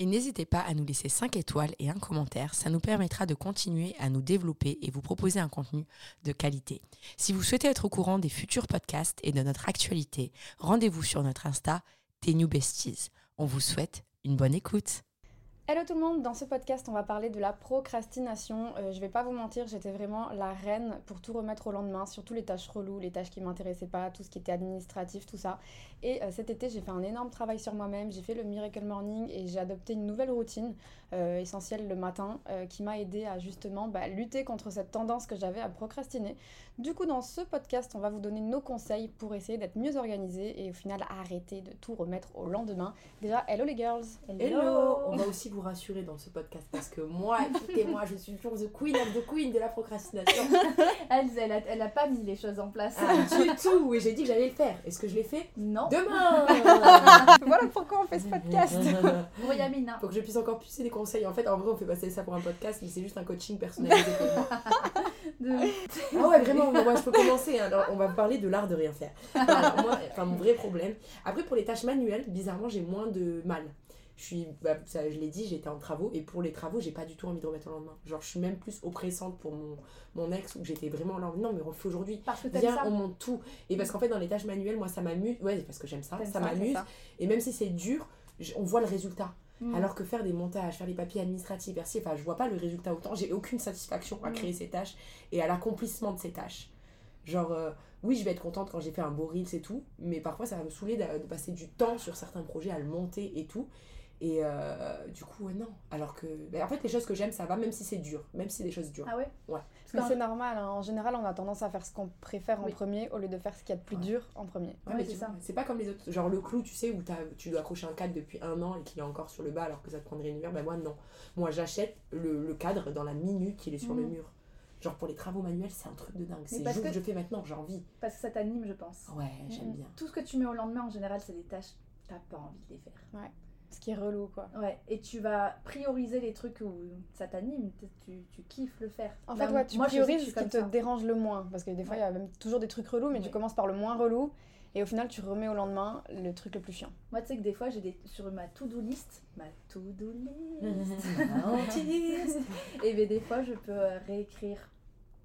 Et n'hésitez pas à nous laisser 5 étoiles et un commentaire, ça nous permettra de continuer à nous développer et vous proposer un contenu de qualité. Si vous souhaitez être au courant des futurs podcasts et de notre actualité, rendez-vous sur notre Insta, New Besties. On vous souhaite une bonne écoute. Hello tout le monde, dans ce podcast on va parler de la procrastination. Euh, je vais pas vous mentir, j'étais vraiment la reine pour tout remettre au lendemain, surtout les tâches reloues, les tâches qui m'intéressaient pas, tout ce qui était administratif, tout ça. Et euh, cet été j'ai fait un énorme travail sur moi-même, j'ai fait le Miracle Morning et j'ai adopté une nouvelle routine euh, essentielle le matin qui m'a aidé à justement bah, lutter contre cette tendance que j'avais à procrastiner. Du coup dans ce podcast on va vous donner nos conseils pour essayer d'être mieux organisé et au final arrêter de tout remettre au lendemain. Déjà hello les girls Hello, On va aussi vous rassurer dans ce podcast parce que moi, écoutez-moi, je suis toujours the queen of the queen de la procrastination. elle, elle, a, elle a pas mis les choses en place. Ah, du tout, et j'ai dit que j'allais le faire. Est-ce que je l'ai fait? Non. Demain Voilà pourquoi on fait ce podcast. Pour Yamina. Pour que je puisse encore pousser des conseils. En fait, en vrai, on fait passer ça pour un podcast, mais c'est juste un coaching personnalisé pour moi. Ah ouais, vraiment, moi je peux commencer. Hein. Alors, on va parler de l'art de rien faire. moi, enfin, mon vrai problème. Après, pour les tâches manuelles, bizarrement, j'ai moins de mal je suis bah, ça, je l'ai dit j'étais en travaux et pour les travaux j'ai pas du tout envie de remettre au lendemain genre je suis même plus oppressante pour mon, mon ex où j'étais vraiment là non mais on le fait aujourd'hui parce que viens on monte tout et parce qu'en fait dans les tâches manuelles moi ça m'amuse ouais parce que j'aime ça ça, m'amuse et même si c'est dur on voit le résultat mm. Alors que faire des montages, faire les papiers administratifs, merci, enfin je vois pas le résultat autant, j'ai aucune satisfaction à mm. créer ces tâches et à l'accomplissement de ces tâches. Genre, euh, oui, je vais être contente quand j'ai fait un beau reel, c'est tout, mais parfois ça va me saouler de, de, passer du temps sur certains projets à le monter et tout. Et euh, du coup, non. Alors que. Ben, en fait, les choses que j'aime, ça va, même si c'est dur. Même si c'est des choses dures. Ah ouais? Ouais. Parce que c'est normal. Hein. En général, on a tendance à faire ce qu'on préfère en premier au lieu de faire ce qu'il y a de plus dur en premier. Ouais, c'est ça. C'est pas comme les autres. Genre le clou, tu sais, où tu dois accrocher un cadre depuis un an et qu'il est encore sur le bas alors que ça te prendrait une heure. Ben moi, non. Moi, j'achète le, le, cadre dans la minute qu'il est sur le mm. mur. Genre pour les travaux manuels, c'est un truc de dingue. C'est juste que je fais maintenant, j'ai envie. Parce que ça t'anime, je pense. Ouais, j'aime mm. bien. Tout ce que tu mets au lendemain, en général, c'est des tâches, t'as pas envie de les faire. Ouais. Ce qui est relou, quoi. Ouais, et tu vas prioriser les trucs où ça t'anime, tu, tu, kiffes le faire. En fait, ouais, tu moi, priorises ce qui te dérange le moins. Parce que des fois, il y a même toujours des trucs relous, mais tu commences par le moins relou. Et au final, tu remets au lendemain le truc le plus chiant. Moi, tu sais que des fois, j'ai des sur ma to-do list, ma to-do list, et bien des fois, je peux euh, réécrire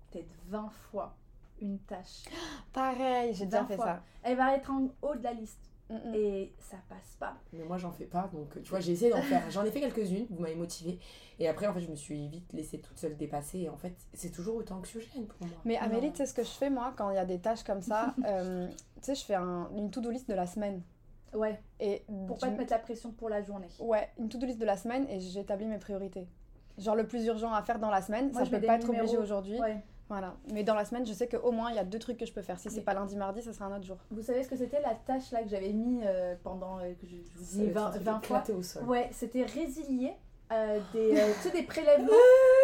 peut-être 20 fois une tâche. Pareil, j'ai déjà fait ça. Elle va être en haut de la liste. Et ça passe pas. Mais moi, j'en fais pas. Donc, tu vois, j'ai essayé d'en faire. J'en ai fait quelques-unes. Vous m'avez motivée. Et après, en fait, je me suis vite laissée toute seule dépasser. Et en fait, c'est toujours autant anxiogène pour moi. Mais Amélie, tu sais ce que je fais, moi, quand il y a des tâches comme ça euh, Tu sais, je fais un, une to-do list de la semaine. Ouais. Et pour pas te mettre la pression pour la journée. Ouais, une to-do list de la semaine et j'établis mes priorités. Genre le plus urgent à faire dans la semaine, ça je peux pas être obligé aujourd'hui. Ouais. Voilà. Mais dans la semaine, je sais qu'au moins, il y a deux trucs que je peux faire. Si c'est pas lundi, mardi, ça sera un autre jour. Vous savez ce que c'était la tâche là que j'avais mis euh, pendant, euh, que je, vous dis, 20, 20 fois au sol. Ouais, c'était résilier euh, des, euh, tu sais, des prélèvements.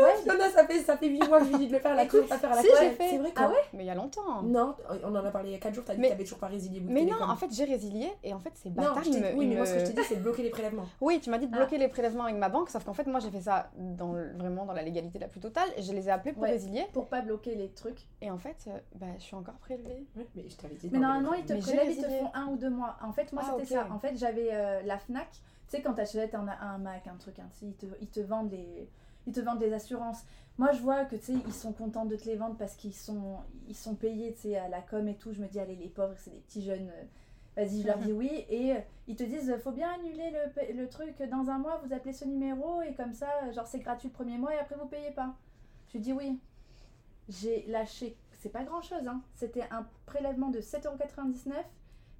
Ouais, non, non, ça fait, ça fait 8 mois que je lui dis de le faire, la Écoute, pas faire à la si, j'ai fait. C'est vrai Ah ouais? Mais il y a longtemps. Non, on en a parlé il y a 4 jours, t'as dit que t'avais toujours pas résilié. Mais non, en fait, j'ai résilié et en fait, c'est bâtard. Non, me, oui, mais moi, ce que je t'ai dit, c'est de bloquer les prélèvements. Oui, tu m'as dit de bloquer ah. les prélèvements avec ma banque, sauf qu'en fait, moi, j'ai fait ça dans, vraiment dans la légalité la plus totale et je les ai appelés pour résilier. Pour pas bloquer les trucs. Et en fait, euh, bah, je suis encore prélevée. mais je t'avais dit. Mais normalement, ils te prélèvent, ils te font un ou deux mois. En fait, moi, ah, c'était ça. En fait, j'avais la Fnac. Tu sais, quand t'achètes un, un Mac, un truc, ils te, ils te vendent des ils te vendent des assurances. Moi, je vois que, tu sais, ils sont contents de te les vendre parce qu'ils sont, ils sont payés, tu sais, à la com et tout. Je me dis, allez, les pauvres, c'est des petits jeunes. Euh, vas-y, je leur dis oui. Et euh, ils te disent, faut bien annuler le, le, truc dans un mois, vous appelez ce numéro et comme ça, genre, c'est gratuit le premier mois et après, vous payez pas. Je dis oui. J'ai lâché, c'est pas grand chose, hein. C'était un prélèvement de 7,99€,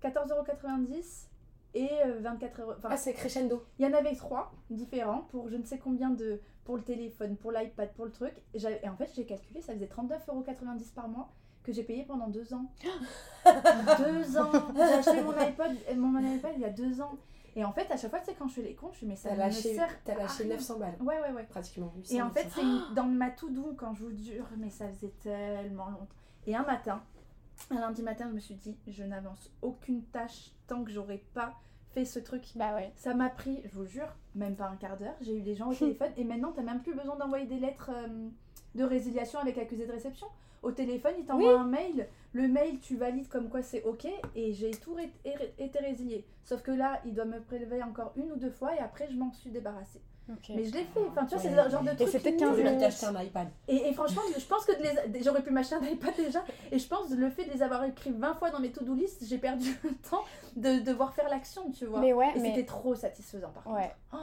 14,90€ et 24 euh, euros. ah, c'est crescendo. Il y en avait trois différents pour je ne sais combien de. pour le téléphone, pour l'iPad, pour le truc. Et, en fait, j'ai calculé, ça faisait 39,90€ par mois que j'ai payé pendant deux ans. deux ans J'ai acheté mon iPod, mon iPad il y a deux ans. Et en fait, à chaque fois, tu sais, quand je fais les comptes, je me mais ça T'as lâché, as lâché 900 balles. Ouais, ouais, ouais. Pratiquement. et en fait, c'est dans ma to do quand je vous jure, mais ça faisait tellement longtemps. Et un matin, un lundi matin, je me suis dit, je n'avance aucune tâche tant que j'aurai pas fait ce truc. Bah ouais. Ça m'a pris, je vous jure, même pas un quart d'heure. J'ai eu des gens au téléphone et maintenant, t'as même plus besoin d'envoyer des lettres euh, de résiliation avec accusé de réception. Au téléphone, il t'envoie un mail. Le mail, tu valides comme quoi c'est OK et j'ai tout été résilié. Sauf que là, il doit me prélever encore une ou deux fois et après, je m'en suis débarrassée. Mais je l'ai fait. Enfin, tu vois, c'est le genre de truc. Et c'était 15 minutes. un iPad. Et, et, franchement, je pense que j'aurais pu m'acheter un iPad déjà. Et je pense le fait de les avoir écrits 20 fois dans mes to-do list, j'ai perdu le temps de devoir faire l'action, tu vois. Mais ouais, et c'était trop satisfaisant par contre. Ouais. Oh,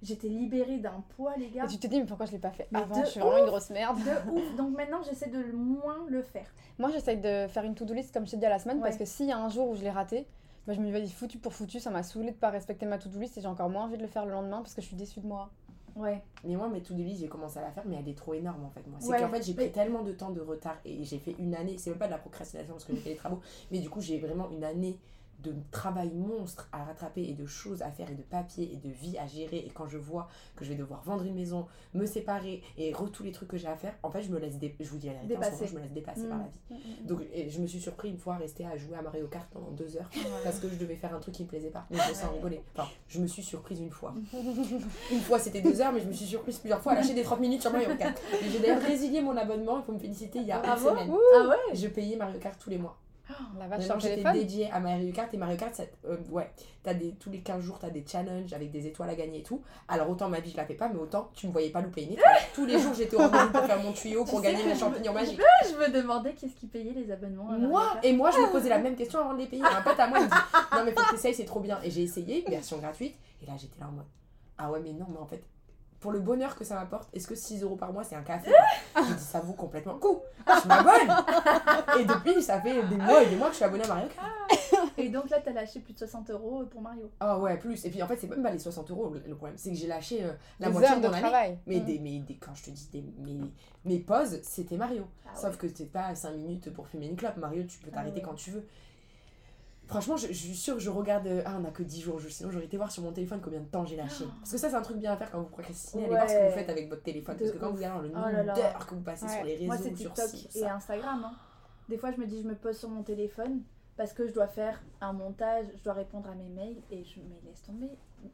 J'étais libérée d'un poids, les gars. Et tu te dis, mais pourquoi je l'ai pas fait avant? Je suis vraiment une grosse merde. De ouf. Donc maintenant, j'essaie de moins le faire. Moi, j'essaie de faire une to-do list, comme je t'ai dit à la semaine, parce que s'il y a un jour où je l'ai raté, bah, je me dis, foutu pour foutu, ça m'a saoulé de pas respecter ma to-do list et j'ai encore moins envie de le faire le lendemain parce que je suis déçue de moi. Ouais. Mais moi, mes to-do list, j'ai commencé à la faire, mais elle est trop énorme en fait. Moi, c'est qu'en fait, j'ai pris tellement de temps de retard et j'ai fait une année. C'est même pas de la procrastination parce que j'ai fait des travaux, mais du coup, j'ai vraiment une année de travail monstre à rattraper et de choses à faire et de papier et de vie à gérer et quand je vois que je vais devoir vendre une maison, me séparer et tous les trucs que j'ai à faire, en fait je me laisse je vous dis la vérité, je me laisse dépasser par la mmh. vie. Mmh, mmh, Donc je me suis surpris une fois à rester à jouer à Mario Kart pendant deux heures parce que je devais faire un truc qui me plaisait pas. Mais je me sens rigoler. Enfin, je me suis surprise une fois. une fois c'était deux heures mais je me suis surprise plusieurs fois à lâcher des 30 minutes sur Mario Kart. J'ai d'ailleurs résilié mon abonnement, il faut me féliciter, il y a une semaine. Ah ouais Je payais Mario Kart tous les mois. La vache j'étais dédiée à Mario Kart et Mario Kart, ça, euh, ouais, as des, tous les 15 jours, tu as des challenges avec des étoiles à gagner et tout. Alors autant ma vie, je la fais pas, mais autant tu me voyais pas louper une étoile. tous les jours, j'étais au rendez pour faire mon tuyau pour gagner mes champignons magiques. Je me demandais qu'est-ce qui payait les abonnements. Moi Et moi, je me posais la même question avant de les payer. Un pote à moi, il me dit Non, mais faut que t'essayes, c'est trop bien. Et j'ai essayé, version gratuite. Et là, j'étais là en mode Ah ouais, mais non, mais en fait, pour le bonheur que ça m'apporte, est-ce que 6 euros par mois c'est un café? Je dis ça vaut complètement le coup. Je m'abonne Et depuis, ça fait des mois et des mois que je suis abonnée à Mario Kart. Et donc là, t'as lâché plus de 60 euros pour Mario. Ah ouais, plus. Et puis en fait, c'est même pas les 60 euros le problème, c'est que j'ai lâché euh, la moitié de mon travail. Mais, mm. des, mais des, quand je te dis des, mes, mes pauses, c'était Mario. Ah Sauf que c'est pas 5 minutes pour fumer une clope. Mario, tu peux ah t'arrêter quand tu veux. Franchement, je, suis sûre que je regarde. Euh, ah, on a que 10 jours. sinon, j'aurais été voir sur mon téléphone combien de temps j'ai lâché. Oh. Parce que ça, c'est un truc bien à faire quand vous procrastinez. Allez voir ce que vous faites avec votre téléphone. parce que quand vous regardez le oh nombre d'heures que vous passez sur les réseaux, Moi, c'est TikTok et Instagram. Hein. Des fois, je me dis, je me pose sur mon téléphone parce que je dois faire un montage, je dois répondre à mes mails et je me laisse tomber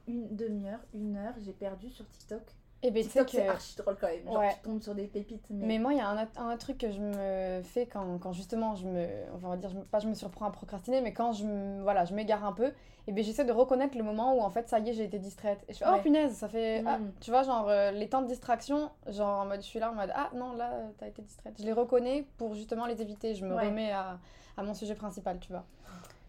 une demi-heure, une heure. J'ai perdu sur TikTok et eh ben, c'est archi drôle quand même. Genre, tu tombes sur des pépites. Mais, moi, il y a un, un, truc que je me fais quand, quand justement, je me, on va dire, je, pas je me surprends à procrastiner, mais quand je, me, voilà, je m'égare un peu, et eh ben, j'essaie de reconnaître le moment où en fait, ça y est, j'ai été distraite. Et je fais, oh punaise, ça fait. Ah, mm. tu vois, genre, euh, les temps de distraction, genre en mode, je suis là en mode, ah non, là, t'as été distraite. Je les reconnais pour justement les éviter. Je me remets à, à mon sujet principal, tu vois.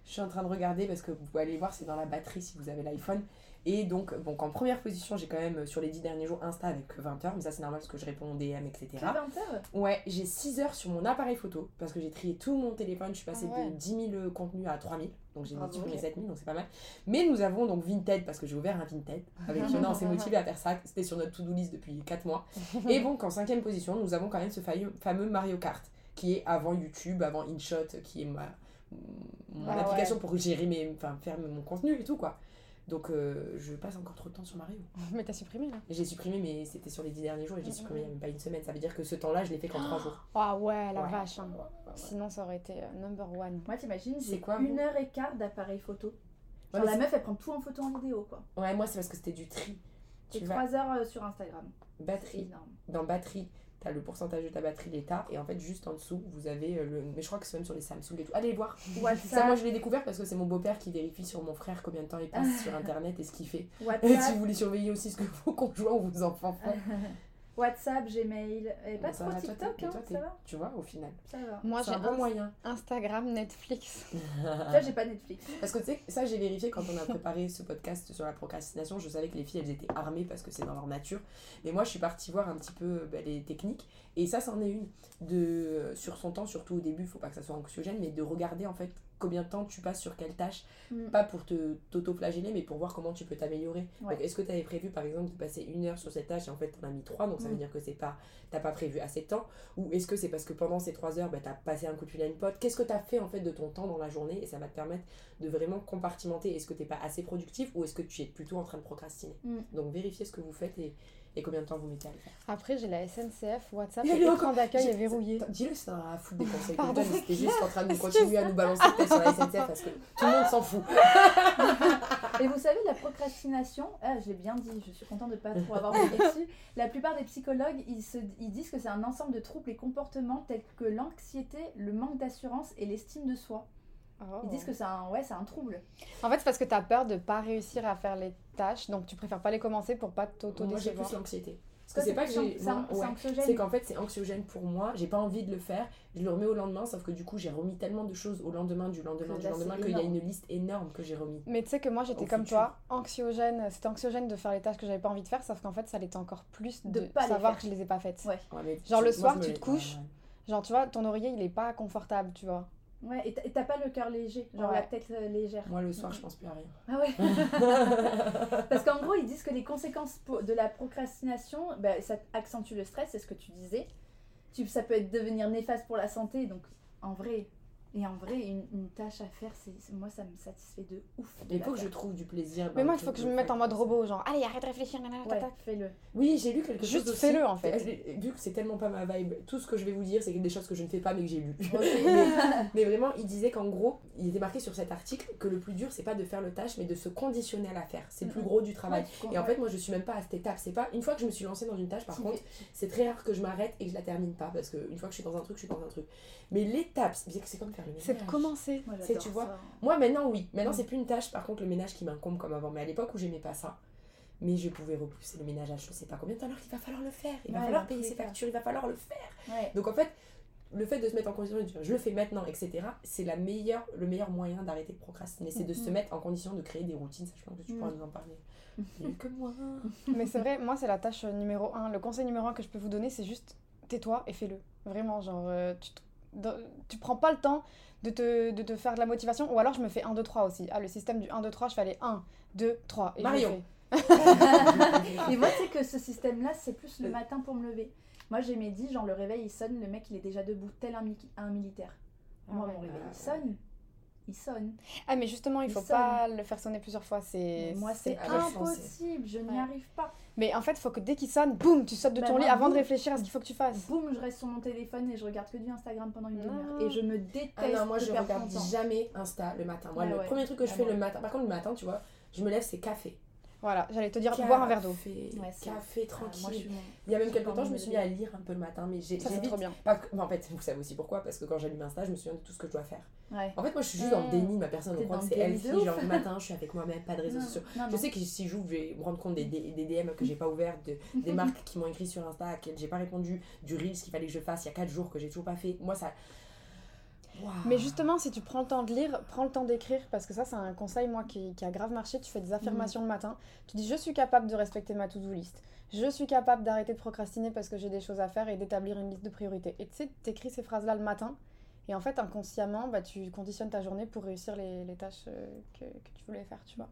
Je suis en train de regarder parce que vous pouvez aller voir, c'est dans la batterie si vous avez l'iPhone. Et donc, donc en première position, j'ai quand même euh, sur les 10 derniers jours Insta avec 20 heures, mais ça c'est normal parce que je réponds aux DM, etc. 20 heures Ouais, j'ai 6 heures sur mon appareil photo parce que j'ai trié tout mon téléphone. Je suis passée ah de 10 000 contenus à 3 000, donc j'ai supprimé 7 000, donc c'est pas mal. Mais nous avons donc Vinted parce que j'ai ouvert un Vinted avec Fiona, on s'est motivé à faire ça. C'était sur notre to-do list depuis 4 mois. Et donc en cinquième position, nous avons quand même ce fameux Mario Kart qui est avant YouTube, avant InShot, qui est ma, mon ah application pour gérer mes, enfin faire mon contenu et tout quoi. Donc euh, je passe encore trop de temps sur Mario. Mais t'as supprimé là J'ai supprimé, mais c'était sur les 10 derniers jours et j'ai supprimé il n'y a même pas une semaine. Ça veut dire que ce temps-là, je l'ai fait qu'en 3 jours. Ah ouais, la vache. Hein. Sinon, ça aurait été euh, number one. Moi, t'imagines, j'ai quoi une heure et quart d'appareil photo. Genre la meuf, elle prend tout en photo en vidéo quoi. Ouais, moi, c'est parce que c'était du tri. Tu 3 heures euh, sur Instagram. Batterie. Dans batterie, le pourcentage de ta batterie, l'état, et en fait, juste en dessous, vous avez euh, le. Mais je crois que c'est même sur les Samsung et tout. Allez voir. Ça, moi, je l'ai découvert parce que c'est mon beau-père qui vérifie sur mon frère combien de temps il passe sur internet et ce qu'il fait. Et si vous voulez surveiller aussi ce que vos conjoints ou vos enfants font. WhatsApp, Gmail, et pas trop TikTok, hein, ça va Tu vois, au final. Ça va. Moi, j'ai un bon moyen. Instagram, Netflix. Là, j'ai pas Netflix. Parce que tu sais, ça, j'ai vérifié quand on a préparé ce podcast sur la procrastination. Je savais que les filles, elles étaient armées parce que c'est dans leur nature. Mais moi, je suis partie voir un petit peu bah, les techniques. Et ça, c'en est une. De, sur son temps, surtout au début, faut pas que ça soit anxiogène, mais de regarder en fait combien de temps tu passes sur quelle tâche. Mm. Pas pour te t'auto-flageller, mais pour voir comment tu peux t'améliorer. Est-ce que tu avais prévu, par exemple, de passer une heure sur cette tâche et en fait, tu en as mis trois, donc ça veut mm. dire que c'est pas, t'as pas prévu assez de temps? Ou est-ce que c'est parce que pendant ces trois heures, bah, tu as passé un coup de fil à une pote? Qu'est-ce que tu as fait en fait de ton temps dans la journée Et ça va te permettre de vraiment compartimenter? Est-ce que tu pas assez productif ou est-ce que tu es plutôt en train de procrastiner? Mm. Donc, vérifiez ce que vous faites et et combien de temps vous mettez à le faire Après, j'ai la SNCF, WhatsApp, et l'écran d'accueil est verrouillé. Dis-le, c'est un foutre des conseils que je C'était juste en train de continuer à nous balancer peut-être sur la SNCF parce que tout le monde s'en fout. et vous savez, la procrastination, ah, je l'ai bien dit, je suis contente de ne pas trop avoir vu dessus. La plupart des psychologues, ils, se, ils disent que c'est un ensemble de troubles et comportements tels que l'anxiété, le manque d'assurance et l'estime de soi. Ils disent oh. que c'est un, ouais, un trouble. En fait, c'est parce que tu as peur de pas réussir à faire les tâches, donc tu préfères pas les commencer pour pas t'auto Moi, j'ai plus l'anxiété. Parce que c'est pas que j'ai. C'est qu'en fait, c'est anxiogène pour moi. J'ai pas envie de le faire. Je le remets au lendemain, sauf que du coup, j'ai remis tellement de choses au lendemain, du lendemain, du lendemain, qu'il y a une liste énorme que j'ai remis. Mais tu sais que moi, j'étais comme toi, anxiogène. C'était anxiogène de faire les tâches que j'avais pas envie de faire, sauf qu'en fait, ça l'était encore plus de, savoir que je les ai pas faites. Ouais. genre le soir, tu te couches. Genre, tu vois, ton oreiller, il est pas confortable, tu vois. Ouais, et t'as pas le cœur léger, genre la tête euh, légère. Moi, le soir, je pense plus à rien. Ah ouais Parce qu'en gros, ils disent que les conséquences de la procrastination, bah, ça accentue le stress, c'est ce que tu disais. Tu, ça peut être devenir néfaste pour la santé, donc en vrai, et en vrai, une, tâche à faire, c'est moi, ça me satisfait de ouf. Il faut que je trouve du plaisir. Mais moi, il faut que je me mette en mode robot, genre, allez, arrête de réfléchir, ouais, fais-le. Oui, j'ai lu quelque chose Juste fais-le, en fait. Vu que c'est tellement pas ma vibe, tout ce que je vais vous dire, c'est des choses que je ne fais pas, mais que j'ai lu. mais, vraiment, il disait qu'en gros, il était marqué sur cet article que le plus dur, c'est pas de faire le tâche, mais de se conditionner à la faire. C'est le plus gros du travail. et en fait, moi, je suis même pas à cette étape. C'est pas une fois que je me suis lancée dans une tâche, par contre, c'est très rare que je m'arrête et que je la termine pas, parce qu'une fois que je suis dans un truc, je suis dans un truc. Mais l'étape, c'est comme faire C'est de commencer. c'est, tu vois. Moi, maintenant, oui. Maintenant, c'est plus une tâche, par contre, le ménage qui m'incombe comme avant. Mais à l'époque où j'aimais pas ça, mais je pouvais repousser le ménage à je sais pas combien de temps alors qu'il va falloir le faire. Il va falloir payer ses factures, il va falloir le faire. Donc en fait, le fait de se mettre en condition de dire je le fais maintenant, etc., c'est la meilleure, le meilleur moyen d'arrêter de procrastiner. C'est de se mettre en condition de créer des routines, sachant que tu pourras nous en parler mieux que moi. Mais c'est vrai, moi, c'est la tâche numéro un. Le conseil numéro un que je peux vous donner, c'est juste tais-toi et fais-le. Vraiment, genre, euh, tu tu prends pas le temps de te, de te, faire de la motivation. Ou alors je me fais 1, 2, 3 aussi. Ah, le système du 1, 2, 3, je fais aller 1, 2, 3. Et Marion. et moi, c'est que ce système-là, c'est plus le matin pour me lever. Moi, j'ai mes 10, genre le réveil, il sonne, le mec, il est déjà debout, tel un, un militaire. Moi, mon réveil, il sonne il sonne. Ah, mais justement, il, faut pas le faire sonner plusieurs fois. C'est moi, c'est impossible, je n'y arrive pas. Mais en fait, il faut que dès qu'il sonne, boum, tu sautes de bah, ton lit avant de réfléchir à ce qu'il faut que tu fasses. Boum, je reste sur mon téléphone et je regarde que du Instagram pendant une demi-heure. Et je me déteste. Ah non, moi, je regarde jamais Insta le matin. Moi, le premier truc que je ah fais le matin, par contre, le matin, tu vois, je me lève, c'est café. Voilà, j'allais te dire café, boire un verre d'eau. café, tranquille. il y a même quelques temps, je me suis mis à lire un peu le matin, mais j'ai. Trop bien. en fait, vous savez aussi pourquoi Parce que quand j'allume Insta, je me souviens de tout ce que je dois faire. En fait, moi, je suis juste dans le déni, ma personne. On croit que c'est healthy. Genre, le matin, je suis avec moi-même, pas de réseaux sociaux. Je sais que si j'ouvre, je vais me rendre compte des, des, DM que j'ai pas ouvertes, des marques qui m'ont écrit sur Insta, que j'ai pas répondu, du Reels qu'il fallait que je fasse il y a 4 jours que j'ai toujours pas fait. Moi, ça mais justement, si tu prends le temps de lire, prends le temps d'écrire, parce que ça, c'est un conseil, moi, qui, qui, a grave marché. Tu fais des affirmations le matin. Tu dis, je suis capable de respecter ma to-do list. Je suis capable d'arrêter de procrastiner parce que j'ai des choses à faire et d'établir une liste de priorités. Et tu sais, tu écris ces phrases-là le matin. Et en fait, inconsciemment, bah, tu conditionnes ta journée pour réussir les, les tâches euh, que, que tu voulais faire, tu vois.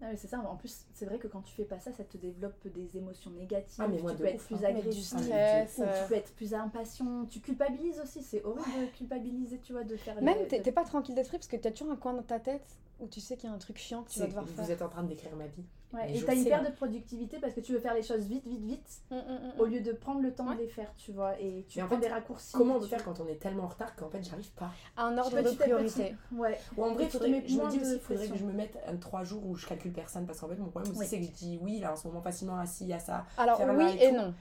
Ah c'est ça. En plus, c'est vrai que quand tu fais pas ça, ça te développe des émotions négatives. Ah, mais tu peux être plus hein. agressif, tu, peux être plus impatient. Tu culpabilises aussi. C'est horrible de culpabiliser, tu vois, de faire. Même, t'es pas tranquille d'esprit parce que t'as toujours un coin dans ta tête où tu sais qu'il y a un truc chiant que tu vas devoir faire. Vous êtes en train de décrire ma vie. Ouais, et t'as une perte de productivité parce que tu veux faire les choses vite, vite, vite, mm, mm, mm, au lieu de prendre le temps de les faire, tu vois. Et tu prends des raccourcis. Comment on peut faire quand on est tellement en retard qu'en fait j'arrive pas Un ordre de priorité. Ouais. Ou en vrai, je me dis aussi qu'il faudrait que je me mette un 3 jours où je calcule personne parce qu'en fait mon problème aussi c'est que je dis oui, là en ce moment facilement assis à ça. Alors oui et non.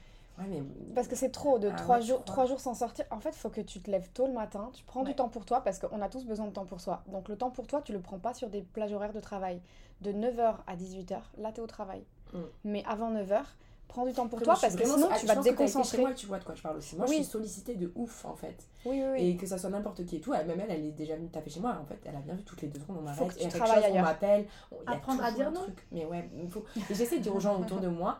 Parce que c'est trop de 3 ah jours, trois jours sans sortir. En fait, il faut que tu te lèves tôt le matin, tu prends du temps pour toi parce qu'on a tous besoin de temps pour soi. Donc le temps pour toi, tu le prends pas sur des plages horaires de travail. De 9h à 18h, là tu es au travail. Mm. Mais avant 9h, prends du temps pour toi parce que sinon tu vas te déconcentrer. Moi, tu vois de quoi je parle aussi. Moi, je suis sollicitée de ouf en fait. Oui, oui, Et que ça soit n'importe qui et tout. Même elle, elle est déjà venue taper chez moi en fait. Elle a bien vu toutes les deux secondes, on m'arrête. Et quelque chose, on m'appelle. Apprendre à dire non. Mais ouais, il faut. J'essaie de dire aux gens autour de moi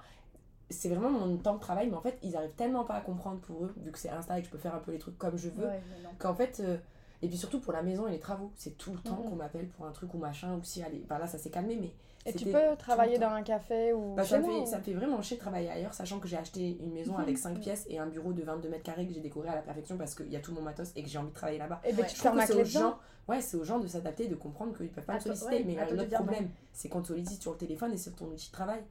c'est vraiment mon temps de travail, mais en fait, ils arrivent tellement pas à comprendre pour eux, vu que c'est Insta et que je peux faire un peu les trucs comme je veux, qu'en fait, euh, Et puis surtout pour la maison et les travaux, c'est tout le temps qu'on m'appelle pour un truc ou machin, ou si allez, là ça s'est calmé, mais. Et tu peux travailler dans un café ou. Bah, ça, me fait, ça fait vraiment chier de travailler ailleurs, sachant que j'ai acheté une maison avec 5 pièces et un bureau de 22 mètres carrés que j'ai décoré à la perfection parce qu'il y a tout mon matos et que j'ai envie de travailler là-bas. Et ben, tu fermes aux gens, ouais, c'est aux gens de s'adapter, de comprendre qu'ils peuvent pas me solliciter. mais l'autre problème, c'est qu'on te sollicite sur le téléphone et sur ton outil de travail.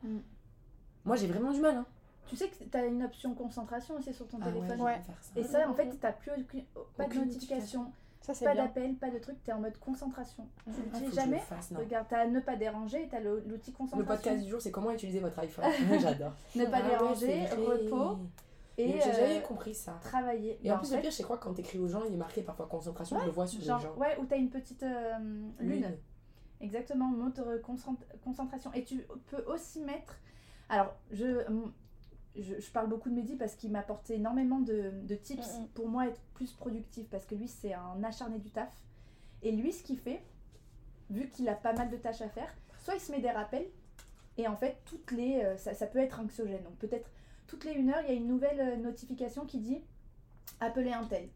Mm. Moi j'ai vraiment du mal. Hein. Tu sais que tu as une option concentration aussi sur ton ah téléphone. Ouais, Et ça, en fait, tu n'as plus pas de notification. pas d'appel, pas de truc, tu es en mode concentration. Tu l'utilises jamais Regarde, tu as ne pas déranger et tu as l'outil concentration. Le podcast du jour, c'est comment utiliser votre iPhone. J'adore. ne pas ah déranger, repos. Et j'ai jamais euh, compris ça. Travailler. Et en, plus, le pire, je crois que quand tu écris aux gens, il est marqué parfois concentration, je le vois sur les gens. Ouais, ou tu as une petite euh, lune. Exactement, montre concentration. Et tu peux aussi mettre. Alors, je, je, parle beaucoup de Mehdi parce qu'il m'a apporté énormément de, tips pour moi être plus productif parce que lui c'est un acharné du taf. Et lui ce qu'il fait, vu qu'il a pas mal de tâches à faire, soit il se met des rappels et en fait toutes les euh, ça, peut être anxiogène. Donc peut-être toutes les une heure il y a une nouvelle euh, notification qui dit appeler un tel,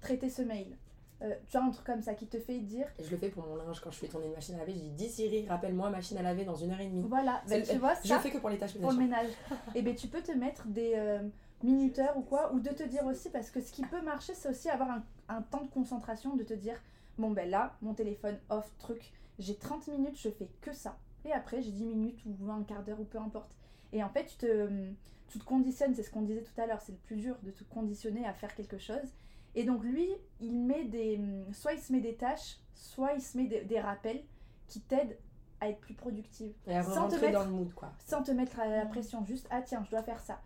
traiter ce mail, euh, tu as un truc comme ça qui te fait dire. Et je le fais pour mon linge quand je fais tourner une machine à laver. Je dis dis Siri, rappelle-moi machine à laver dans une heure et demie. Voilà, ben, tu vois, ça, je le fais que pour les tâches ménagères. Pour le ménage. et eh ben tu peux te mettre des euh, minuteurs ou quoi, ou de te dire aussi, parce que ce qui peut marcher, c'est aussi avoir un, un, temps de concentration, de te dire bon ben là, mon téléphone off, truc, j'ai 30 minutes, je fais que ça. Et après, j'ai 10 minutes ou un quart d'heure ou peu importe. Et en fait, tu te, tu te conditionnes, c'est ce qu'on disait tout à l'heure, c'est le plus dur de te conditionner à faire quelque chose. Et donc lui, il met des, soit il se met des tâches, soit il se met des, rappels qui t'aident à être plus productive. Et sans te mettre, dans le mood, quoi. Sans te mettre à la pression, juste ah tiens, je dois faire ça.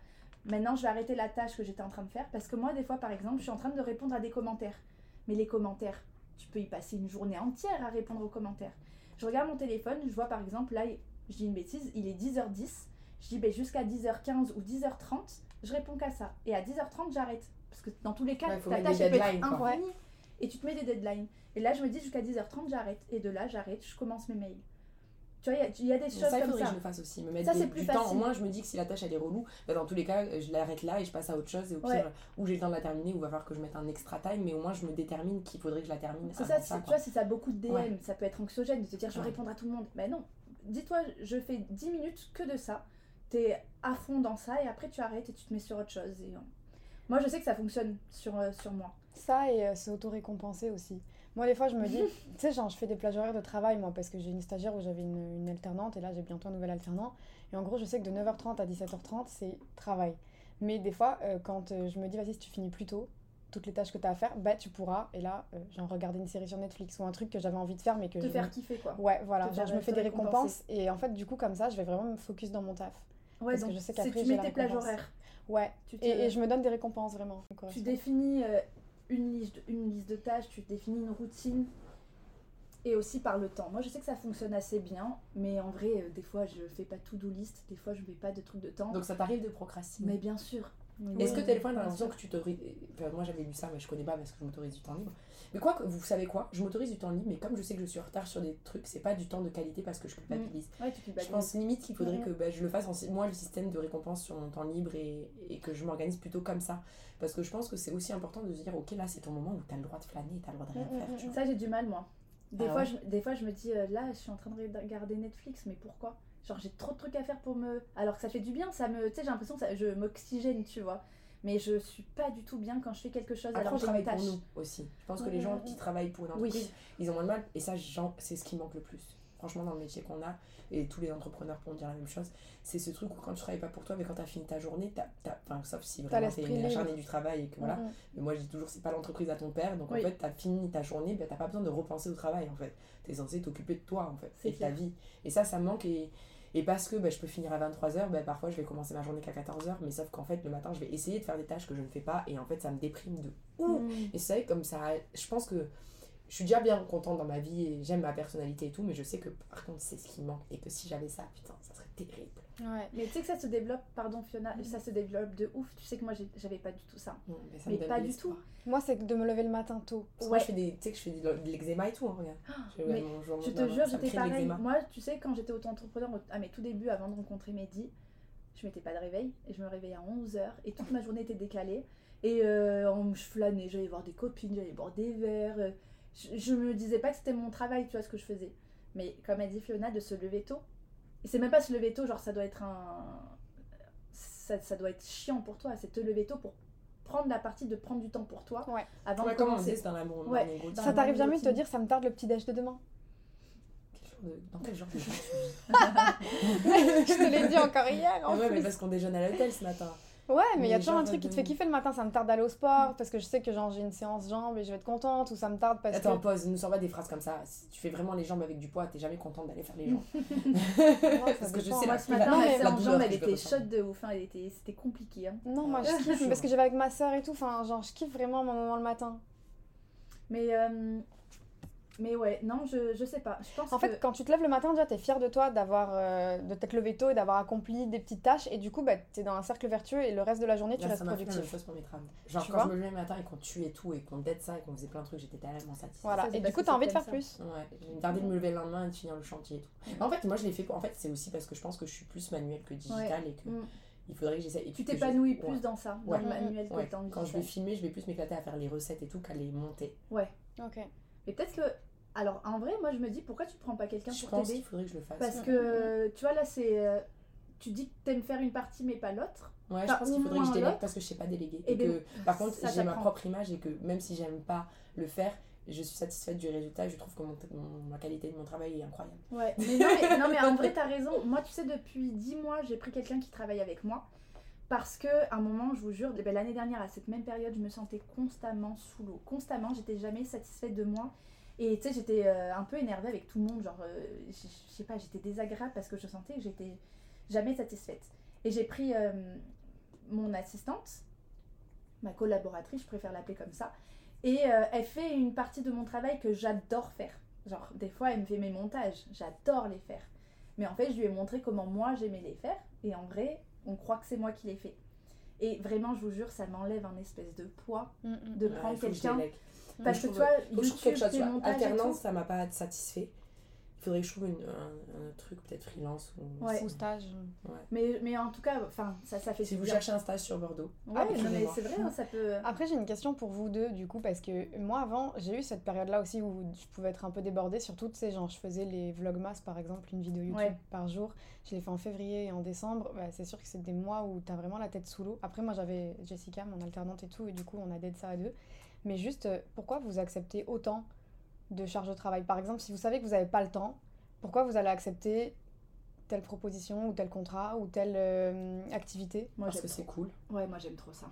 Maintenant, je vais arrêter la tâche que j'étais en train de faire parce que moi, des fois, par exemple, je suis en train de répondre à des commentaires. Mais les commentaires, tu peux y passer une journée entière à répondre aux commentaires. Je regarde mon téléphone, je vois par exemple, là, je dis une bêtise, il est 10h10. Je dis ben, jusqu'à 10h15 ou 10h30, je réponds qu'à ça. Et à 10h30, j'arrête. Parce que dans tous les cas, ta tâche peut être infinie et tu te mets des deadlines. Et là, je me dis jusqu'à 10h30, j'arrête. Et de là, j'arrête, je commence mes mails. Tu vois, il y, a des choses ça, il faudrait que je le fasse aussi. Me mettre ça, plus du temps. Au moins, je me dis que si la tâche elle est relou, bah, dans tous les cas, je l'arrête là et je passe à autre chose. Et au pire, ou j'ai le temps de la terminer, ou va falloir que je mette un extra time, mais au moins, je me détermine qu'il faudrait que je la termine. C'est ça, tu vois, si ça a beaucoup de DM, ça peut être anxiogène de te dire je vais répondre à tout le monde. Mais non, dis-toi, je fais 10 minutes que de ça. T'es à fond dans ça et après, tu arrêtes et tu te mets sur autre chose. Et, moi, je sais que ça fonctionne sur, euh, sur moi. Ça et euh, s'auto-récompenser aussi. Moi, des fois, je me dis, tu sais, genre, je fais des plages horaires de travail, moi, parce que j'ai une stagiaire où j'avais une, une, alternante, et là, j'ai bientôt un nouvel alternant. Et en gros, je sais que de 9h30 à 17h30, c'est travail. Mais des fois, euh, quand je me dis, vas-y, si tu finis plus tôt, toutes les tâches que tu as à faire, bah, tu pourras. Et là, genre, regarder une série sur Netflix ou un truc que j'avais envie de faire, mais que. Te faire kiffer, quoi. Ouais, voilà. Genre, je me fais des récompenses. Et en fait, du coup, comme ça, je vais vraiment me focus dans mon taf. Ouais, parce donc, que je sais qu'après, tu mets tes plages horaires. Ouais, et, je me donne des récompenses vraiment. Tu définis euh, une, liste, une liste de tâches, tu définis une routine et aussi par le temps. Moi je sais que ça fonctionne assez bien, mais en vrai, euh, des fois je fais pas tout do list, des fois je mets pas de trucs de temps. Donc ça t'arrive de procrastiner Mais bien sûr. Est-ce que des fois l'impression que tu t'autorises. Enfin, moi j'avais lu ça, mais je connais pas parce que je m'autorise du temps libre. Mais quoi, vous savez quoi? Je m'autorise du temps libre, mais comme je sais que je suis en retard sur des trucs, c'est pas du temps de qualité parce que je culpabilise. Mmh. Ouais, tu Je pense limite qu'il faudrait que bah, je le fasse, en, moi, le système de récompense sur mon temps libre et, et que je m'organise plutôt comme ça. Parce que je pense que c'est aussi important de se dire, ok, là c'est ton moment où tu as le droit de flâner, tu as le droit de rien mmh, faire. Ça, j'ai du mal, moi. Des, ah fois, je, des fois, je me dis, euh, là, je suis en train de regarder Netflix, mais pourquoi? Genre, j'ai trop de trucs à faire pour me. Alors que ça fait du bien, ça me. Tu sais, j'ai l'impression que ça, je m'oxygène, tu vois mais je suis pas du tout bien quand je fais quelque chose. alors, je travaille pour nous aussi. Je pense que les gens qui travaillent pour une entreprise, ils ont moins de mal. Et ça, c'est ce qui manque le plus. Franchement, dans le métier qu'on a, et tous les entrepreneurs pourront dire la même chose, c'est ce truc où quand tu travailles pas pour toi, mais quand tu as fini ta journée, enfin, sauf si vraiment tu es acharné du travail et que voilà. Mais moi, je dis toujours, c'est pas l'entreprise à ton père. Donc en fait, tu as fini ta journée, ben, tu pas besoin de repenser au travail en fait. Tu es censé t'occuper de toi en fait, c'est ta vie. Et ça, ça manque. Et, et parce que bah, je peux finir à 23h, bah, parfois je vais commencer ma journée qu'à 14h, mais sauf qu'en fait le matin je vais essayer de faire des tâches que je ne fais pas et en fait ça me déprime de ouf. Mm. Et c'est vrai comme ça, je pense que je suis déjà bien contente dans ma vie et j'aime ma personnalité et tout, mais je sais que par contre c'est ce qui manque et que si j'avais ça, putain, ça serait terrible. Ouais, mais tu sais que ça se développe, pardon Fiona, mm. ça se développe de ouf. Tu sais que moi j'avais pas du tout ça. mais, pas du tout. Moi c'est de me lever le matin tôt. Moi je fais des, tu sais que je fais de l'eczéma et tout, hein, regarde. je, te jure, j'étais pareil. Moi, tu sais, quand j'étais auto-entrepreneur, à mes tout débuts, avant de rencontrer Mehdi, je mettais pas de réveil et je me réveillais à 11h et toute ma journée était décalée. Et euh, je flânais, j'allais voir des copines, j'allais boire des verres. Je, je me disais pas que c'était mon travail, tu vois, ce que je faisais. Mais comme a dit Fiona, de se lever tôt. Et c'est même pas se lever tôt, genre ça doit être un. Ça, ça doit être chiant pour toi, c'est te lever tôt pour prendre la partie de prendre du temps pour toi ouais. avant de commencer. dans la ouais. Ça t'arrive jamais de te dire ça me tarde le petit déj de demain? Dans quel genre de Je te l'ai dit encore hier. En ouais, mais parce qu'on déjeune à l'hôtel ce matin. Ouais, mais il y a toujours un truc qui te fait kiffer le matin. Ça me tarde d'aller au sport parce que je sais que j'ai une séance jambes et je vais être contente ou ça me tarde parce Attends, que. Attends, pause, ne sors pas des phrases comme ça. Si tu fais vraiment les jambes avec du poids, t'es jamais contente d'aller faire les jambes. parce que je sais, moi ce matin, ma séance jambes, elle était chaude de ouf. Hein, c'était compliqué. Hein. Non, moi je kiffe parce que j'avais avec ma soeur et tout. Enfin, genre, je kiffe vraiment mon moment le matin. Mais euh, mais ouais, non, je, je sais pas. Je pense en fait, quand tu te lèves le matin, déjà, t'es fière de toi d'avoir euh, de t'être levé tôt et d'avoir accompli des petites tâches. Et du coup, bah, t'es dans un cercle vertueux et le reste de la journée, tu Là, restes productif. C'est la même chose pour mes. Genre, quand je me levais le matin et qu'on tuait tout et qu'on dead ça et qu'on faisait plein de trucs, j'étais tellement satisfaite. Voilà, et du coup, t'as envie de faire plus. Ouais, j'ai envie de me lever le lendemain et de finir le chantier et tout. En fait, moi, je l'ai fait pour. En fait, c'est aussi parce que je pense que je suis plus manuel que digital et que. Mm. Il faudrait que j'essaie. Tu t'épanouis plus dans ça, dans le manuel que dans Quand je vais filmer, je vais plus m'éclater à faire les recettes et tout qu'à les monter. Ouais. Ok. Mais peut-être que alors en vrai, moi je me dis pourquoi tu prends pas quelqu'un pour t'aider Je pense qu'il faudrait que je le fasse. Parce que tu vois là c'est euh, tu dis que t'aimes faire une partie mais pas l'autre. Ouais, je pense qu'il faudrait que je délègue parce que je sais pas déléguer. Et, eh ben, que par contre, j'ai ma propre image et que même si j'aime pas le faire, je suis satisfaite du résultat. Je trouve que mon, ma qualité de mon travail est incroyable. Ouais, mais non, mais, non, mais en vrai, t'as raison. Moi, tu sais, depuis 10 mois, j'ai pris quelqu'un qui travaille avec moi. Parce que à un moment, je vous jure, eh ben, l'année dernière, à cette même période, je me sentais constamment sous l'eau. Constamment, j'étais jamais satisfaite de moi. Et tu sais, j'étais euh, un peu énervée avec tout le monde, genre, euh, je sais pas, j'étais désagréable parce que je sentais que j'étais jamais satisfaite. Et j'ai pris euh, mon assistante, ma collaboratrice, je préfère l'appeler comme ça, et elle fait une partie de mon travail que j'adore faire. Genre, des fois, elle me fait mes montages, j'adore les faire. Mais en fait, je lui ai montré comment moi j'aimais les faire, et en vrai, on croit que c'est moi qui les fais. Et vraiment, je vous jure, ça m'enlève un espèce de poids mm, mm. de prendre quelqu'un parce que tu vois, YouTube, quelque chose, alternance, ça m'a pas satisfait. Il faudrait que je trouve une, un, truc peut-être freelance ou, ouais. stage. Ouais. Mais, mais en tout cas, enfin, ça, ça fait. Si vous cherchez un stage sur Bordeaux. Ouais, ah, mais c'est vrai, hein, ça peut. Après, j'ai une question pour vous deux, du coup, parce que moi, avant, j'ai eu cette période-là aussi où je pouvais être un peu débordée sur toutes ces gens. Je faisais les vlogmas, par exemple, une vidéo YouTube par jour. Je l'ai fait en février et en décembre. Bah, c'est sûr que c'est des mois où tu as vraiment la tête sous l'eau. Après, moi, j'avais Jessica, mon alternante et tout, et du coup, on a d'aide ça à deux. Mais juste, euh, pourquoi vous acceptez autant de charges de travail? Par exemple, si vous savez que vous n'avez pas le temps, pourquoi vous allez accepter telle proposition ou tel contrat ou telle euh, activité? Moi, Parce que c'est cool. Ouais, moi j'aime trop ça.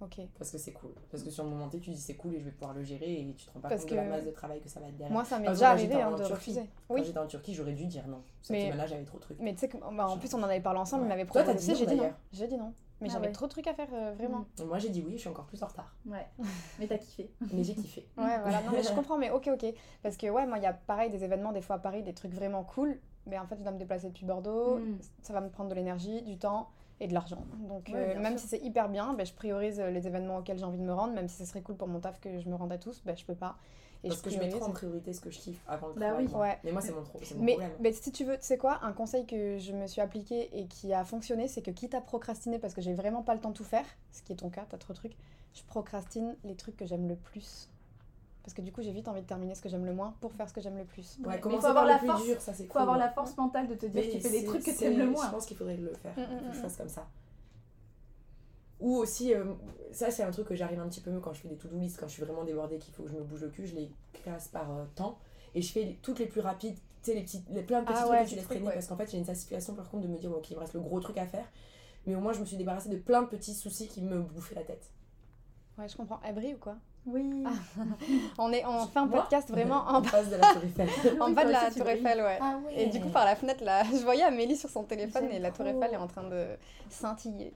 Ok. Parce que c'est cool. Parce que sur le moment T, tu dis c'est cool et je vais pouvoir le gérer et tu te rends pas compte de la masse de travail que ça va être derrière. Moi, ça m'est déjà arrivé hein, de refuser. Quand j'étais en Turquie, j'aurais dû dire non. Cette semaine-là, j'avais trop de trucs. Mais tu sais que, bah, en plus, on en avait parlé ensemble, il m'avait proposé. J'ai dit non. J'ai dit non. Mais ah j'avais trop de trucs à faire, euh, vraiment. Mm. Moi j'ai dit oui, je suis encore plus en retard. Ouais, mais t'as kiffé. mais j'ai kiffé. Ouais, voilà, non, mais je comprends, mais ok, ok. Parce que ouais, moi il y a pareil des événements, des fois à Paris, des trucs vraiment cool. Mais en fait, je dois me déplacer depuis Bordeaux, mm. ça va me prendre de l'énergie, du temps et de l'argent. Donc euh, même si c'est hyper bien, ben, je priorise euh, les événements auxquels j'ai envie de me rendre, même si ce serait cool pour mon taf que je me rende à tous, ben, je peux pas. Et Parce que je mets trop en priorité ce que je kiffe avant le bah travail. Oui. Ouais. Mais moi, c'est mon, trop, mon mais, problème. Mais si tu veux, tu sais quoi, un conseil que je me suis appliqué et qui a fonctionné, c'est que quitte à procrastiner parce que j'ai vraiment pas le temps de tout faire, ce qui est ton cas, t'as trop de trucs, je procrastine les trucs que j'aime le plus. Parce que du coup, j'ai vite envie de terminer ce que j'aime le moins pour faire ce que j'aime le plus. Ouais, il faut avoir la force, dur, ça c'est Faut avoir la force mentale de te dire que tu fais les trucs que tu aimes le moins. Je pense qu'il faudrait le faire, mm, mm, que je fasse comme ça. Ou aussi, euh, ça c'est un truc que j'arrive un petit peu mieux quand je fais des to-do list, quand je suis vraiment débordée, qu'il faut que je me bouge le cul, je les classe par euh, temps et je fais toutes les plus rapides, tu sais, les, petites, les plein de petits ah trucs que tu laisses traîner parce qu'en fait j'ai une satisfaction par contre de me dire, ok, il me reste le gros truc à faire, mais au moins je me suis débarrassée de plein de petits soucis qui me bouffaient la tête. Ouais, je comprends. Brille ou quoi? Oui. Ah. on, est, on fait un podcast vraiment en bas de la Tour Eiffel. en bas de la Tour Eiffel, ouais. Ah et du coup, par la fenêtre, là, je voyais Amélie sur son téléphone et la Tour Eiffel est en train de scintiller.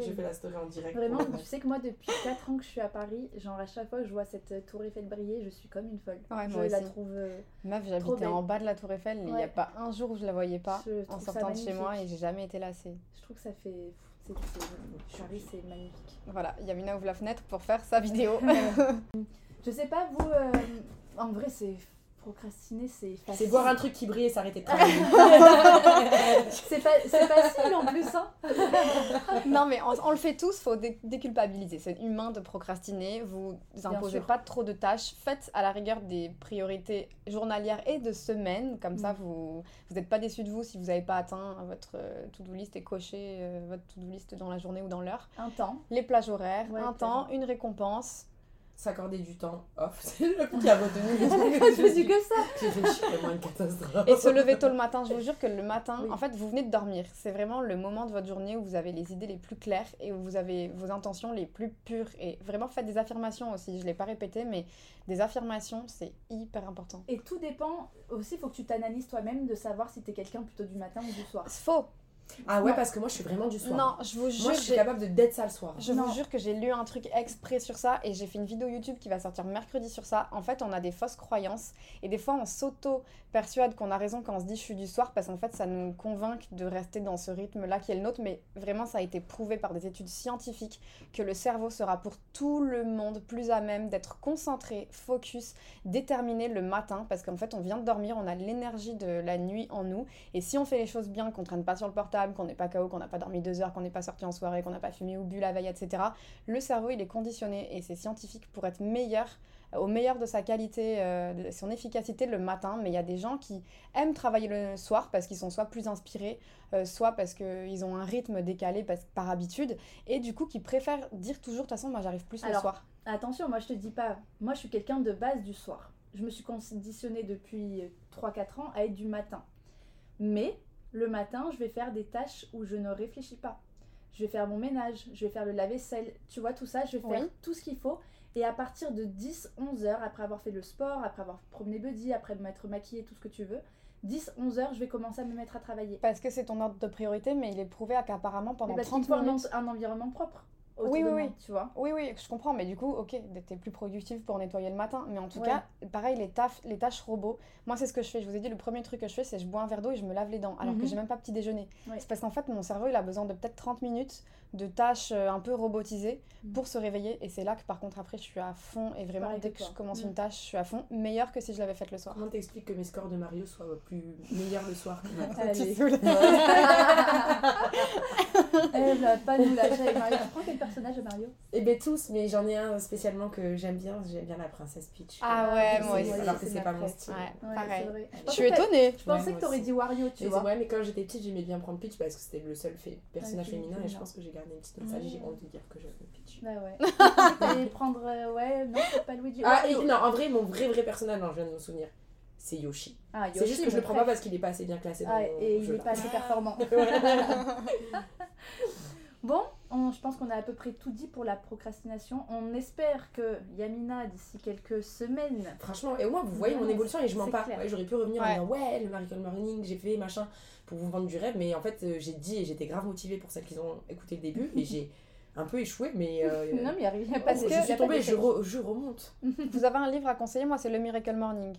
J'ai fait la story en direct. Vraiment, tu sais que moi, depuis 4 ans que je suis à Paris, genre à chaque fois que je vois cette Tour Eiffel briller, je suis comme une folle. Ouais, je la trouve. Euh, Meuf, j'habitais en bas de la Tour Eiffel, il n'y a pas un jour où je la voyais pas en sortant de chez moi et j'ai jamais été lassée. Je trouve que ça fait. Paris, c'est magnifique. Voilà, Yamina ouvre la fenêtre pour faire sa vidéo. Je sais pas, vous, euh, en vrai, c'est procrastiner, c'est facile. C'est voir un truc qui brille et s'arrêter de travailler. c'est facile en plus, hein Non, mais on, le fait tous, faut déculpabiliser. C'est humain de procrastiner. Vous imposez pas trop de tâches. Faites à la rigueur des priorités journalières et de semaine. Comme ça, mm. vous n'êtes pas déçu de vous si vous n'avez pas atteint votre euh, to-do list et coché euh, votre to-do list dans la journée ou dans l'heure. Un temps. Les plages horaires, un temps, une récompense s'accorder du temps off. C'est le coup qui a retenu Je me suis que ça. J'ai fait moins de catastrophe. Et se lever tôt le matin. Je vous jure que le matin, en fait, vous venez de dormir. C'est vraiment le moment de votre journée où vous avez les idées les plus claires et où vous avez vos intentions les plus pures. Et vraiment, faites des affirmations aussi. Je ne l'ai pas répété, mais des affirmations, c'est hyper important. Et tout dépend aussi, il faut que tu t'analyses toi-même de savoir si tu es quelqu'un plutôt du matin ou du soir. Faux. Ah ouais, parce que moi je suis vraiment du soir. Non, je vous jure. Moi je suis capable de d'être ça le soir. Je vous jure que j'ai lu un truc exprès sur ça et j'ai fait une vidéo YouTube qui va sortir mercredi sur ça. En fait, on a des fausses croyances et des fois on s'auto-persuade qu'on a raison quand on se dit je suis du soir parce qu'en fait ça nous convainc de rester dans ce rythme-là qui est le nôtre. Mais vraiment, ça a été prouvé par des études scientifiques que le cerveau sera pour tout le monde plus à même d'être concentré, focus, déterminé le matin parce qu'en fait on vient de dormir, on a l'énergie de la nuit en nous et si on fait les choses bien, qu'on traîne pas sur le portable, qu'on n'est pas KO, qu'on n'a pas dormi deux heures, qu'on n'est pas sorti en soirée, qu'on n'a pas fumé ou bu la veille, etc. Le cerveau, il est conditionné et c'est scientifique pour être meilleur au meilleur de sa qualité, euh, de son efficacité le matin, mais il y a des gens qui aiment travailler le soir parce qu'ils sont soit plus inspirés, euh, soit parce qu'ils ont un rythme décalé par habitude, et du coup qui préfèrent dire toujours, de toute façon, moi j'arrive plus le soir. Attention, moi je te dis pas, moi je suis quelqu'un de base du soir. Je me suis conditionnée depuis 3-4 ans à être du matin. Mais le matin, je vais faire des tâches où je ne réfléchis pas. Je vais faire mon ménage, je vais faire le lave-vaisselle, tu vois, tout ça, je vais faire tout ce qu'il faut. Et à partir de 10-11 heures, après avoir fait le sport, après avoir promené Buddy, après m'être maquillée, tout ce que tu veux, 10-11 heures, je vais commencer à me mettre à travailler. Parce que c'est ton ordre de priorité, mais il est prouvé qu'apparemment pendant 30 minutes... un environnement propre oui, oui, oui. Tu vois? Oui, oui, je comprends. Mais du coup, ok, t'es plus productive pour nettoyer le matin. Mais en tout cas, pareil, les, taf, les tâches robots. Moi, c'est ce que je fais. Je vous ai dit, le premier truc que je fais, c'est je bois un verre d'eau et je me lave les dents. Alors que mhm. j'ai même pas petit déjeuner. C'est parce qu'en fait, mon cerveau, il a besoin de peut-être 30 minutes de tâches euh, un peu robotisées mm. pour se réveiller. Et c'est là que par contre après je suis à fond et vraiment dès que je commence mm. une tâche, je suis à fond, meilleure que si je l'avais faite le soir. Comment t'expliques que mes scores de Mario soient plus meilleurs le soir Elle va pas nous lâcher avec Mario. Tu prends quel personnage de Mario? Eh ben tous, mais j'en ai un spécialement que j'aime bien. J'aime bien la princesse Peach. Ah ouais, moi aussi. Alors que c'est pas mon style. Ouais, pareil. Je, suis étonnée. Je pensais que t'aurais dit Wario, tu vois. Ouais, mais quand j'étais petite, j'aimais bien prendre Peach parce que c'était le seul fait personnage féminin et je pense que j'ai gardé une petite nostalgie. J'ai honte de dire que j'avais Peach. Bah ouais. Et prendre. Euh, ouais, non, c'est pas Luigi. Ah, non, en vrai, mon vrai, vrai personnage, non, je viens de me souvenir c'est Yoshi. Ah, c'est juste que je le prends pas parce qu'il est pas assez bien classé dans ah, Et il est pas assez performant. bon, je pense qu'on a à peu près tout dit pour la procrastination. On espère que Yamina, d'ici quelques semaines. Franchement, et au moins vous voyez mon évolution et je m'en parle. J'aurais pu revenir en disant ouais, le Miracle Morning, j'ai fait machin pour vous vendre du rêve, mais en fait, euh, j'ai dit et j'étais grave motivée pour celles qui ont écouté le début et j'ai un peu échoué, mais. Euh, non, mais il arrive parce que. Je suis tombée, je, je remonte. vous avez un livre à conseiller, moi, c'est Le Miracle Morning.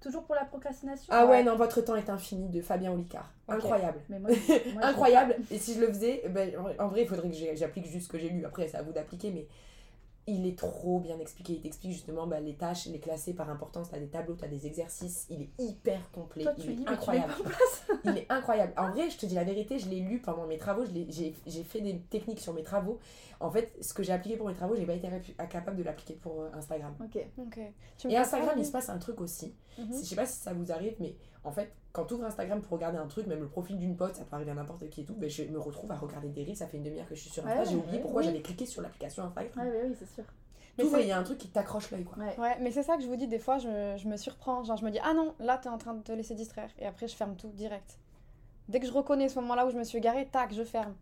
Toujours pour la procrastination Ah ouais, non, votre temps est infini de Fabien Olicard. Incroyable. Incroyable. Et si je le faisais, ben, en vrai, il faudrait que j'applique juste ce que j'ai lu. Après, c'est à vous d'appliquer, mais il est trop bien expliqué. Il t'explique justement bah, les tâches, les classer par importance. Tu as des tableaux, tu as des exercices. Il est hyper complet. il est incroyable. il est incroyable. En vrai, je te dis la vérité, je l'ai lu pendant mes travaux. J'ai fait des techniques sur mes travaux. En fait, ce que j'ai appliqué pour mes travaux, j'ai pas été capable de l'appliquer pour euh, Instagram. Ok. Et Instagram, il se passe un truc aussi. Mhm. Je sais pas si ça vous arrive, mais en fait, quand tu ouvres Instagram pour regarder un truc, même le profil d'une pote, ça peut arriver à n'importe qui et tout, ben je me retrouve à regarder des reels, ça fait une demi-heure que je suis sur Instagram, j'ai oublié pourquoi j'avais cliqué sur l'application Instagram. Ouais, oui, c'est sûr. Mais il y a un truc qui t'accroche l'œil, quoi. Ouais. mais c'est ça que je vous dis, des fois, je, je, me surprends. Genre, je me dis, ah non, là, t'es en train de te laisser distraire. Et après, je ferme tout direct. Dès que je reconnais ce moment-là où je me suis garée, tac, je ferme.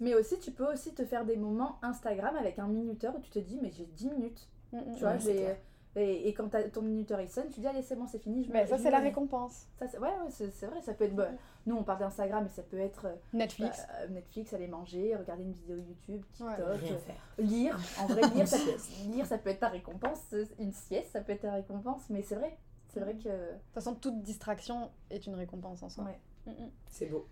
Mais aussi, tu peux aussi te faire des moments Instagram avec un minuteur où tu te dis, mais j'ai 10 minutes. Mm, mm, tu vois, j'ai et, et quand ton minuteur il sonne, tu dis allez c'est bon c'est fini. Je mais ça c'est la récompense. Ça, ouais, ouais c'est vrai, ça peut être... Bah, nous on parle d'Instagram mais ça peut être... Euh, Netflix. Bah, euh, Netflix, aller manger, regarder une vidéo YouTube, TikTok. Rien euh, faire. Lire. En vrai lire ça, peut, lire ça peut être ta récompense. Une sieste ça peut être ta récompense. Mais c'est vrai. C'est vrai que... De toute façon toute distraction est une récompense en soi. Ouais. Mm, c'est beau.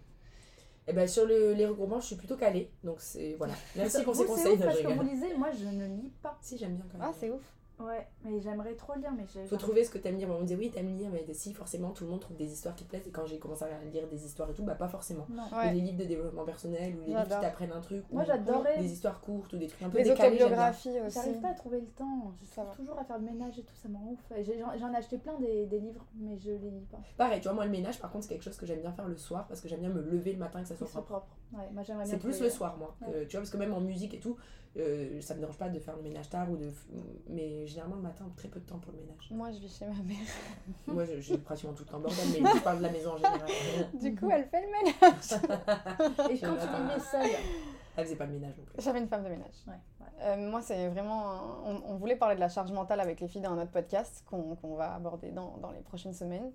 Et eh ben sur le, les regroupements, je suis plutôt calée. Donc c'est voilà. Merci pour ces conseils. Ouf, parce que vous lisez, moi je ne lis pas. Si j'aime bien quand même. Ah c'est ouf. Ouais, mais j'aimerais trop lire, mais Faut trouver ce que t'aimes lire. On me dit oui, t'aimes lire, mais si, forcément, tout le monde trouve des histoires qui te plaisent. Et quand j'ai commencé à lire des histoires et tout, bah pas forcément. Non. Ouais. Des livres de développement personnel ou des livres qui t'apprennent un truc. Moi j'adorais. Des histoires courtes ou des trucs un peu des décalés. Des autobiographies aussi. J'arrive pas à trouver le temps. Je suis toujours à faire le ménage et tout, ça m'en ouf. J'en ai acheté plein des, des, livres, mais je les lis pas. Pareil, tu vois, moi le ménage, par contre, c'est quelque chose que j'aime bien faire le soir parce que j'aime bien me lever le matin et que ça soit propre. propre. Ouais, moi j'aimerais C'est plus le soir, moi. tu vois, parce que même en musique et tout, euh, ça me dérange pas de faire le ménage tard ou de mais généralement le matin très peu de temps pour le ménage. Moi je vis chez ma mère. Moi j'ai pratiquement tout le temps bordel mais je parle de la maison en général. Du coup elle fait le ménage. Et quand tu vivais seule. Elle faisait pas le ménage non plus. J'avais une femme de ménage. Ouais, euh, moi c'est vraiment on, voulait parler de la charge mentale avec les filles dans notre podcast qu'on va aborder dans, dans, les prochaines semaines.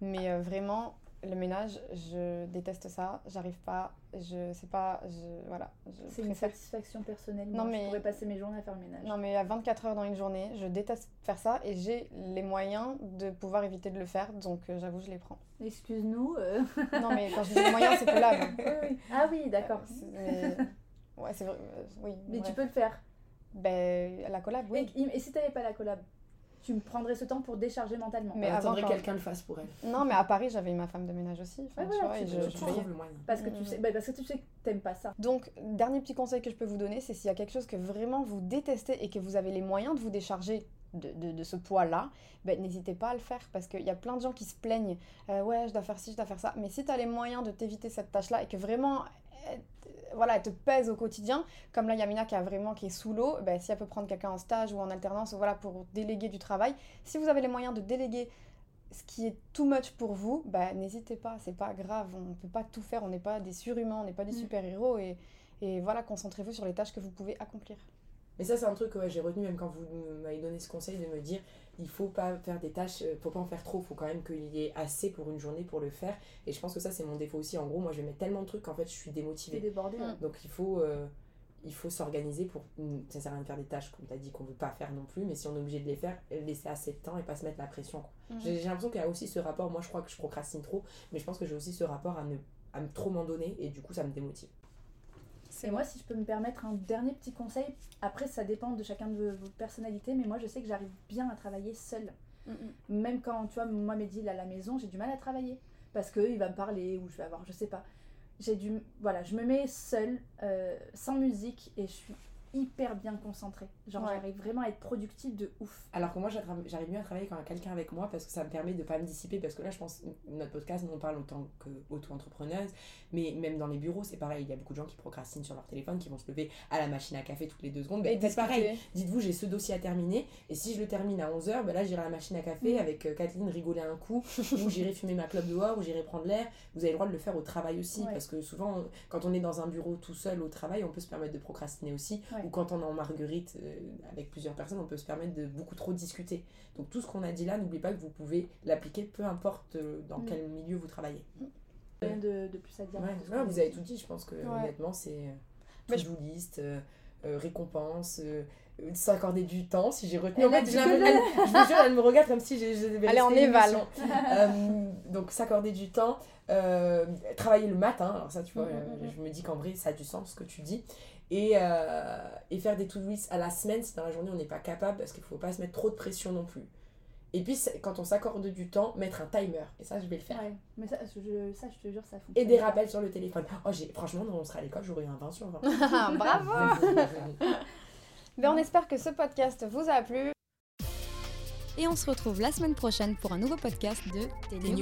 Mais euh, vraiment le ménage, je déteste ça, j'arrive pas, je sais pas, je voilà. C'est une satisfaction personnelle. Non, mais... Je pourrais passer mes journées à faire le ménage. Non, mais à 24 heures dans une journée, je déteste faire ça et j'ai les moyens de pouvoir éviter de le faire, donc euh, j'avoue, je les prends. Excuse-nous. Euh. non, mais quand je dis les moyens, c'est collab. Ah oui, d'accord. Ouais, c'est vrai. Euh, oui. Mais tu peux le faire. Ben, la collab, oui. Et, et si t'avais pas la collab? Tu me prendrais ce temps pour décharger mentalement. Mais attendrais que quelqu'un le fasse pour elle. Non, mais à Paris, j'avais ma femme de ménage aussi. ouais, tu vois, et je, le moyen. Parce que, tu sais, bah, parce que tu sais que t'aimes pas ça. Donc, dernier petit conseil que je peux vous donner, c'est s'il y a quelque chose que vraiment vous détestez et que vous avez les moyens de vous décharger de, de, de, ce poids-là, ben, n'hésitez pas à le faire parce qu'il y a plein de gens qui se plaignent euh, ouais, je dois faire ci, je dois faire ça. Mais si tu as les moyens de t'éviter cette tâche-là et que vraiment voilà, elle te pèse au quotidien. Comme là, Yamina qui a vraiment qui est sous l'eau, ben, si elle peut prendre quelqu'un en stage ou en alternance, voilà, pour déléguer du travail. Si vous avez les moyens de déléguer ce qui est too much pour vous, ben, n'hésitez pas, c'est pas grave, on ne peut pas tout faire, on n'est pas des surhumains, on n'est pas des mm. super-héros et, et voilà, concentrez-vous sur les tâches que vous pouvez accomplir. Mais ça, c'est un truc que j'ai retenu même quand vous m'avez donné ce conseil de me dire il faut pas faire des tâches, euh, faut pas en faire trop, il faut quand même qu'il y ait assez pour une journée pour le faire. Et je pense que ça, c'est mon défaut aussi. En gros, moi, je mettre tellement de trucs qu'en fait, je suis démotivée. Débordée, Donc, il faut, euh, il faut s'organiser pour. Mm, ça sert à rien de faire des tâches, comme tu as dit, qu'on veut pas faire non plus, mais si on est obligé de les faire, laisser assez de temps et pas se mettre la pression. Mhm. J'ai l'impression qu'il y a aussi ce rapport. Moi, je crois que je procrastine trop, mais je pense que j'ai aussi ce rapport à ne à trop m'en donner et du coup, ça me démotive. Et moi, si je peux me permettre un dernier petit conseil, après ça dépend de chacun de vos personnalités, mais moi je sais que j'arrive bien à travailler seule. Mm. Même quand, tu vois, moi, Mehdi, à la maison, j'ai du mal à travailler. Parce qu'il va me parler ou je vais avoir, je sais pas. J'ai du. Voilà, je me mets seule, euh, sans musique, et je suis hyper bien concentrée. Genre, j'arrive vraiment à être productive de ouf. Alors que moi, j'arrive mieux à travailler quand il y a quelqu'un avec moi parce que ça me permet de pas me dissiper. Parce que là, je pense, notre podcast, on parle en tant qu'auto-entrepreneuse, mais même dans les bureaux, c'est pareil. Il y a beaucoup de gens qui procrastinent sur leur téléphone, qui vont se lever à la machine à café toutes les deux secondes. Ben, c'est pareil. Dites-vous, j'ai ce dossier à terminer, et si je le termine à 11h, ben là, j'irai à la machine à café mm. avec euh, Kathleen rigoler un coup, ou j'irai fumer ma clope dehors, ou j'irai prendre l'air. Vous avez le droit de le faire au travail aussi, parce que souvent, quand on est dans un bureau tout seul au travail, on peut se permettre de procrastiner aussi, ou quand on est en marguerite euh, avec plusieurs personnes, on peut se permettre de beaucoup trop discuter. Donc tout ce qu'on a dit là, n'oubliez pas que vous pouvez l'appliquer peu importe euh, dans mm. quel milieu vous travaillez. Rien de, de, plus à dire. vous avez tout dit, je pense que honnêtement, c'est euh, list, récompense s'accorder du temps si j'ai retenu en fait je me jure elle me regarde comme si j'ai elle est en éval donc s'accorder du temps travailler le matin alors ça tu vois mm, mm, je me dis qu'en vrai ça a du sens ce que tu dis et, euh, et faire des to-do à la semaine si dans la journée on n'est pas capable parce qu'il ne faut pas se mettre trop de pression non plus. Et puis quand on s'accorde du temps, mettre un timer. Et ça, je vais le faire. Ouais, mais ça je, ça, je te jure, ça fonctionne. Et des rappels sur le téléphone. Oh, franchement, on sera à l'école, j'aurais eu un 20 sur 20. Bravo Mais on espère que ce podcast vous a plu. Et on se retrouve la semaine prochaine pour un nouveau podcast de Télé